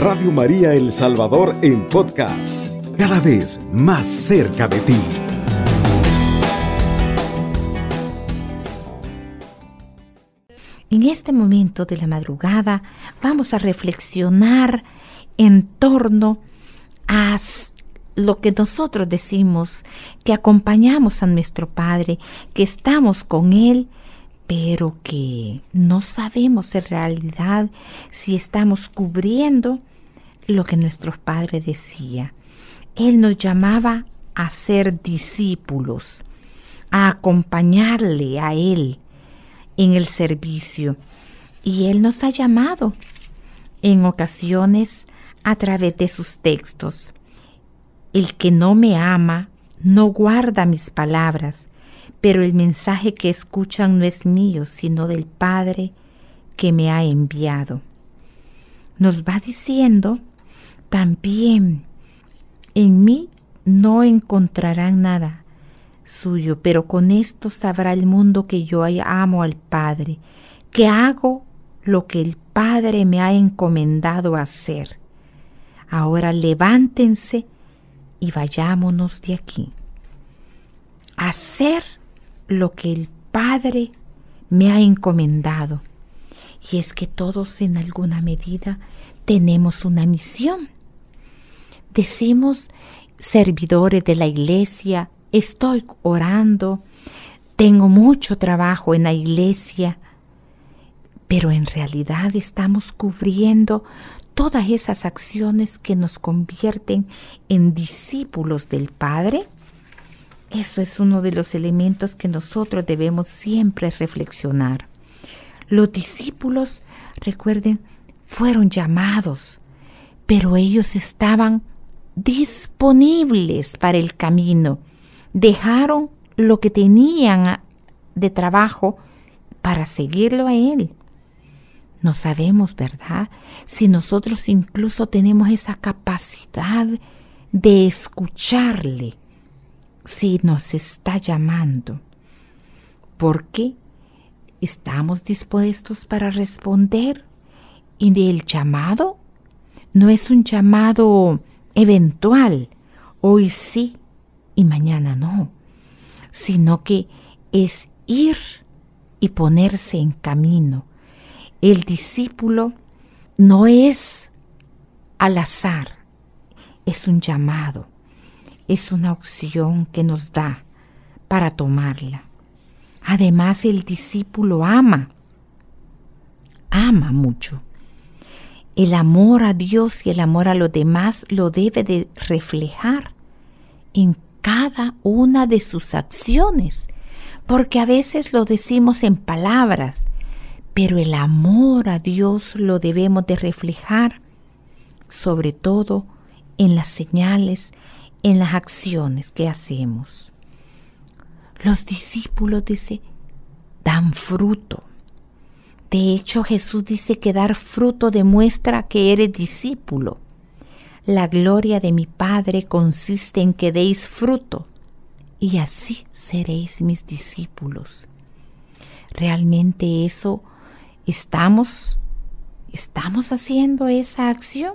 Radio María El Salvador en podcast, cada vez más cerca de ti. En este momento de la madrugada vamos a reflexionar en torno a lo que nosotros decimos, que acompañamos a nuestro Padre, que estamos con Él, pero que no sabemos en realidad si estamos cubriendo lo que nuestro Padre decía. Él nos llamaba a ser discípulos, a acompañarle a Él en el servicio. Y Él nos ha llamado en ocasiones a través de sus textos. El que no me ama no guarda mis palabras, pero el mensaje que escuchan no es mío, sino del Padre que me ha enviado. Nos va diciendo también, en mí no encontrarán nada suyo, pero con esto sabrá el mundo que yo amo al Padre, que hago lo que el Padre me ha encomendado hacer. Ahora levántense y vayámonos de aquí. Hacer lo que el Padre me ha encomendado. Y es que todos en alguna medida tenemos una misión. Decimos servidores de la iglesia, estoy orando, tengo mucho trabajo en la iglesia, pero en realidad estamos cubriendo todas esas acciones que nos convierten en discípulos del Padre? Eso es uno de los elementos que nosotros debemos siempre reflexionar. Los discípulos, recuerden, fueron llamados, pero ellos estaban disponibles para el camino. Dejaron lo que tenían de trabajo para seguirlo a Él. No sabemos, ¿verdad? Si nosotros incluso tenemos esa capacidad de escucharle, si nos está llamando. Porque estamos dispuestos para responder. Y el llamado no es un llamado eventual, hoy sí y mañana no, sino que es ir y ponerse en camino el discípulo no es al azar, es un llamado, es una opción que nos da para tomarla. Además, el discípulo ama, ama mucho. El amor a Dios y el amor a los demás lo debe de reflejar en cada una de sus acciones, porque a veces lo decimos en palabras, pero el amor a Dios lo debemos de reflejar sobre todo en las señales, en las acciones que hacemos. Los discípulos, dice, dan fruto. De hecho, Jesús dice que dar fruto demuestra que eres discípulo. La gloria de mi Padre consiste en que deis fruto, y así seréis mis discípulos. Realmente eso ¿Estamos, estamos haciendo esa acción?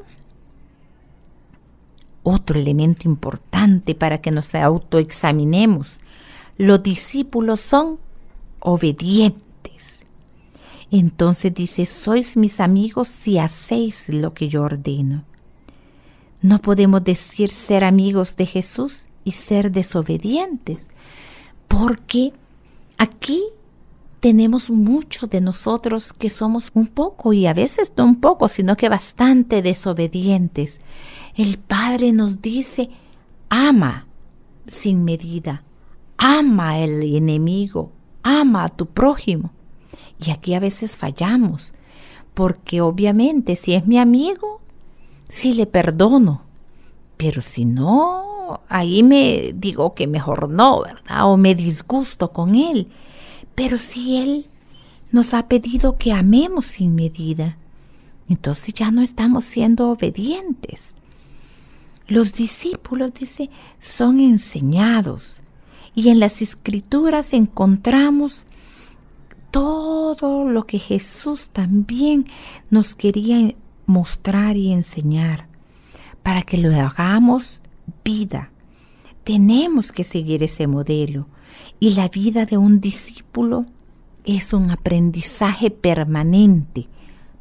Otro elemento importante para que nos autoexaminemos. Los discípulos son obedientes. Entonces dice, sois mis amigos si hacéis lo que yo ordeno. No podemos decir ser amigos de Jesús y ser desobedientes, porque aquí tenemos muchos de nosotros que somos un poco, y a veces no un poco, sino que bastante desobedientes. El Padre nos dice, ama sin medida, ama al enemigo, ama a tu prójimo. Y aquí a veces fallamos, porque obviamente si es mi amigo, sí le perdono, pero si no, ahí me digo que mejor no, ¿verdad? O me disgusto con él. Pero si Él nos ha pedido que amemos sin medida, entonces ya no estamos siendo obedientes. Los discípulos, dice, son enseñados y en las escrituras encontramos todo lo que Jesús también nos quería mostrar y enseñar, para que lo hagamos vida. Tenemos que seguir ese modelo y la vida de un discípulo es un aprendizaje permanente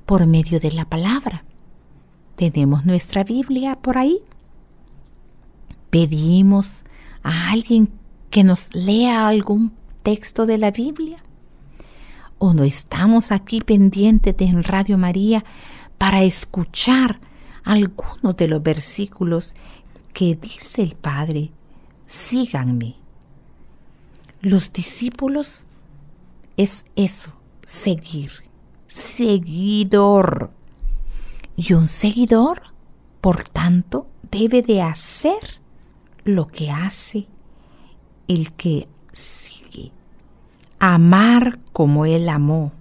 por medio de la palabra. Tenemos nuestra Biblia por ahí. Pedimos a alguien que nos lea algún texto de la Biblia. O no estamos aquí pendientes en Radio María para escuchar algunos de los versículos que dice el Padre. Síganme. Los discípulos es eso, seguir, seguidor. Y un seguidor, por tanto, debe de hacer lo que hace el que sigue. Amar como Él amó.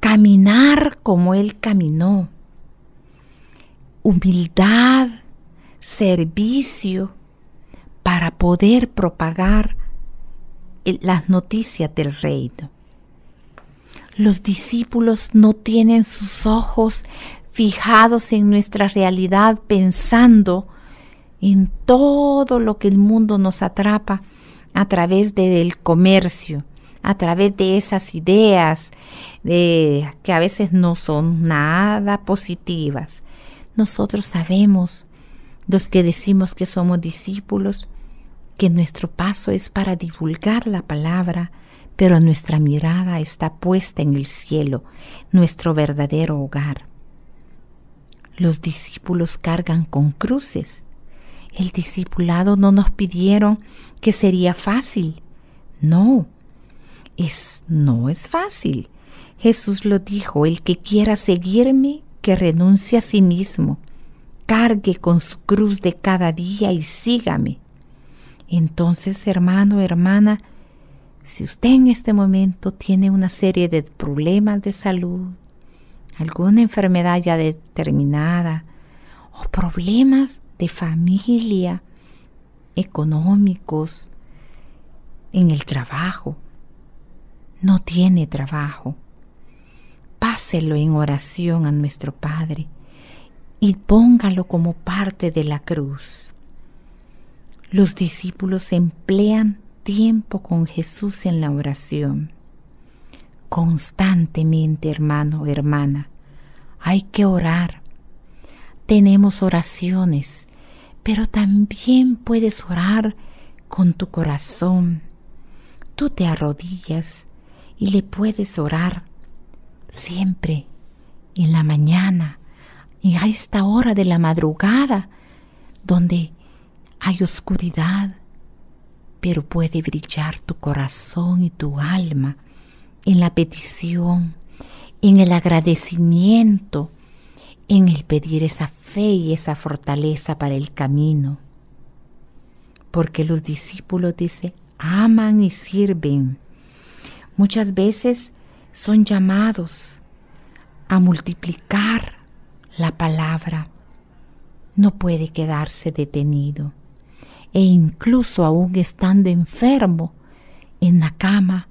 Caminar como Él caminó. Humildad, servicio para poder propagar las noticias del reino. Los discípulos no tienen sus ojos fijados en nuestra realidad pensando en todo lo que el mundo nos atrapa a través del comercio, a través de esas ideas de, que a veces no son nada positivas. Nosotros sabemos, los que decimos que somos discípulos, que nuestro paso es para divulgar la palabra, pero nuestra mirada está puesta en el cielo, nuestro verdadero hogar. Los discípulos cargan con cruces. El discipulado no nos pidieron que sería fácil. No, es no es fácil. Jesús lo dijo, el que quiera seguirme, que renuncie a sí mismo, cargue con su cruz de cada día y sígame. Entonces, hermano, hermana, si usted en este momento tiene una serie de problemas de salud, alguna enfermedad ya determinada, o problemas de familia, económicos, en el trabajo, no tiene trabajo, páselo en oración a nuestro Padre y póngalo como parte de la cruz. Los discípulos emplean tiempo con Jesús en la oración. Constantemente, hermano, hermana, hay que orar. Tenemos oraciones, pero también puedes orar con tu corazón. Tú te arrodillas y le puedes orar siempre en la mañana y a esta hora de la madrugada, donde hay oscuridad, pero puede brillar tu corazón y tu alma en la petición, en el agradecimiento, en el pedir esa fe y esa fortaleza para el camino. Porque los discípulos, dice, aman y sirven. Muchas veces son llamados a multiplicar la palabra. No puede quedarse detenido e incluso aún estando enfermo en la cama,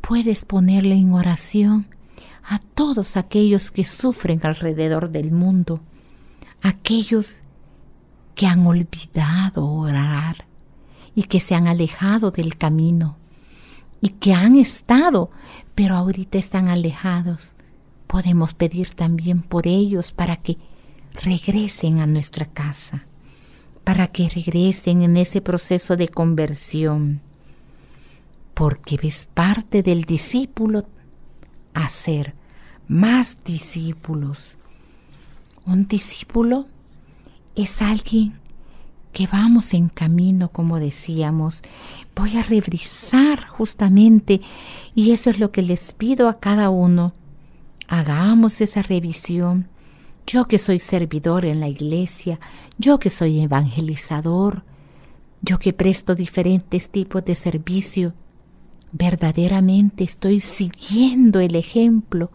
puedes ponerle en oración a todos aquellos que sufren alrededor del mundo, aquellos que han olvidado orar y que se han alejado del camino y que han estado, pero ahorita están alejados. Podemos pedir también por ellos para que regresen a nuestra casa para que regresen en ese proceso de conversión, porque ves parte del discípulo hacer más discípulos. Un discípulo es alguien que vamos en camino, como decíamos. Voy a revisar justamente, y eso es lo que les pido a cada uno. Hagamos esa revisión yo que soy servidor en la iglesia, yo que soy evangelizador, yo que presto diferentes tipos de servicio, verdaderamente estoy siguiendo el ejemplo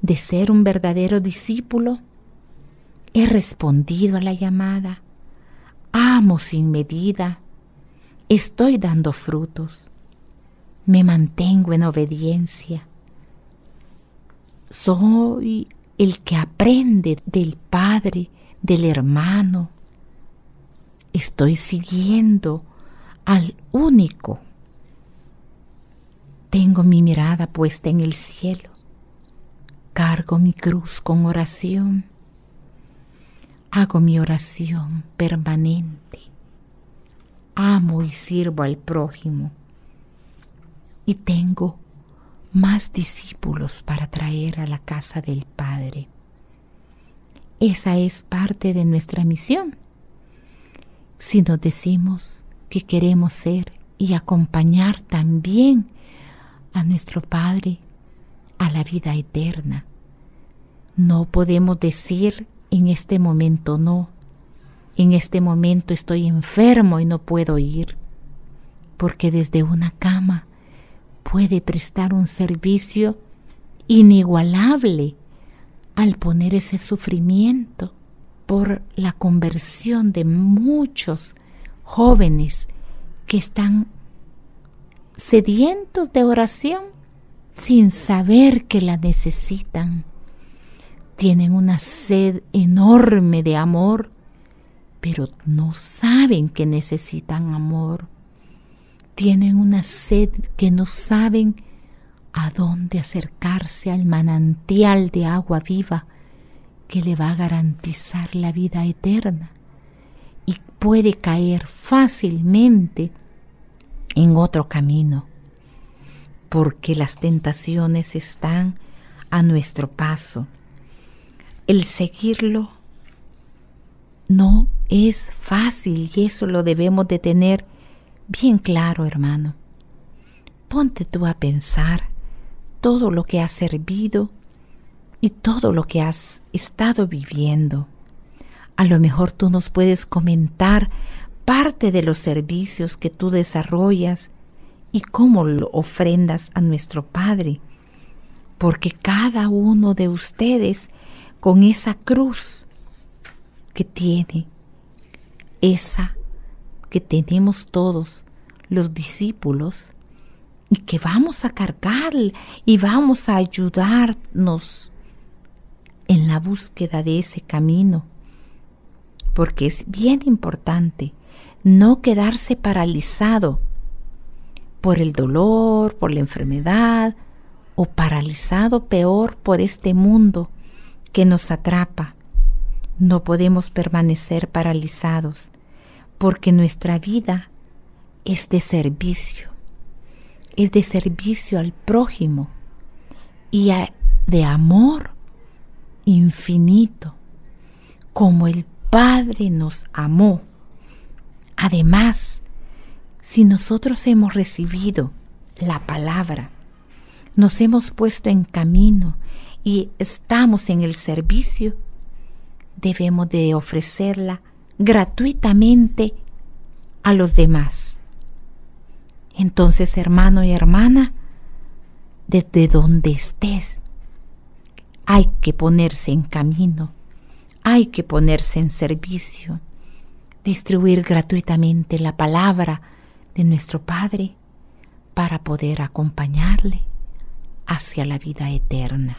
de ser un verdadero discípulo. He respondido a la llamada, amo sin medida, estoy dando frutos, me mantengo en obediencia, soy el que aprende del Padre, del hermano. Estoy siguiendo al único. Tengo mi mirada puesta en el cielo. Cargo mi cruz con oración. Hago mi oración permanente. Amo y sirvo al prójimo. Y tengo más discípulos para traer a la casa del Padre. Esa es parte de nuestra misión. Si nos decimos que queremos ser y acompañar también a nuestro Padre a la vida eterna, no podemos decir en este momento no. En este momento estoy enfermo y no puedo ir, porque desde una cama puede prestar un servicio inigualable al poner ese sufrimiento por la conversión de muchos jóvenes que están sedientos de oración sin saber que la necesitan. Tienen una sed enorme de amor, pero no saben que necesitan amor tienen una sed que no saben a dónde acercarse al manantial de agua viva que le va a garantizar la vida eterna y puede caer fácilmente en otro camino porque las tentaciones están a nuestro paso. El seguirlo no es fácil y eso lo debemos de tener bien claro, hermano. Ponte tú a pensar todo lo que has servido y todo lo que has estado viviendo. A lo mejor tú nos puedes comentar parte de los servicios que tú desarrollas y cómo lo ofrendas a nuestro Padre, porque cada uno de ustedes con esa cruz que tiene, esa que tenemos todos los discípulos y que vamos a cargar y vamos a ayudarnos en la búsqueda de ese camino. Porque es bien importante no quedarse paralizado por el dolor, por la enfermedad o paralizado peor por este mundo que nos atrapa. No podemos permanecer paralizados porque nuestra vida es de servicio, es de servicio al prójimo y de amor infinito, como el Padre nos amó. Además, si nosotros hemos recibido la palabra, nos hemos puesto en camino y estamos en el servicio, debemos de ofrecerla gratuitamente a los demás. Entonces, hermano y hermana, desde donde estés, hay que ponerse en camino, hay que ponerse en servicio, distribuir gratuitamente la palabra de nuestro Padre para poder acompañarle hacia la vida eterna.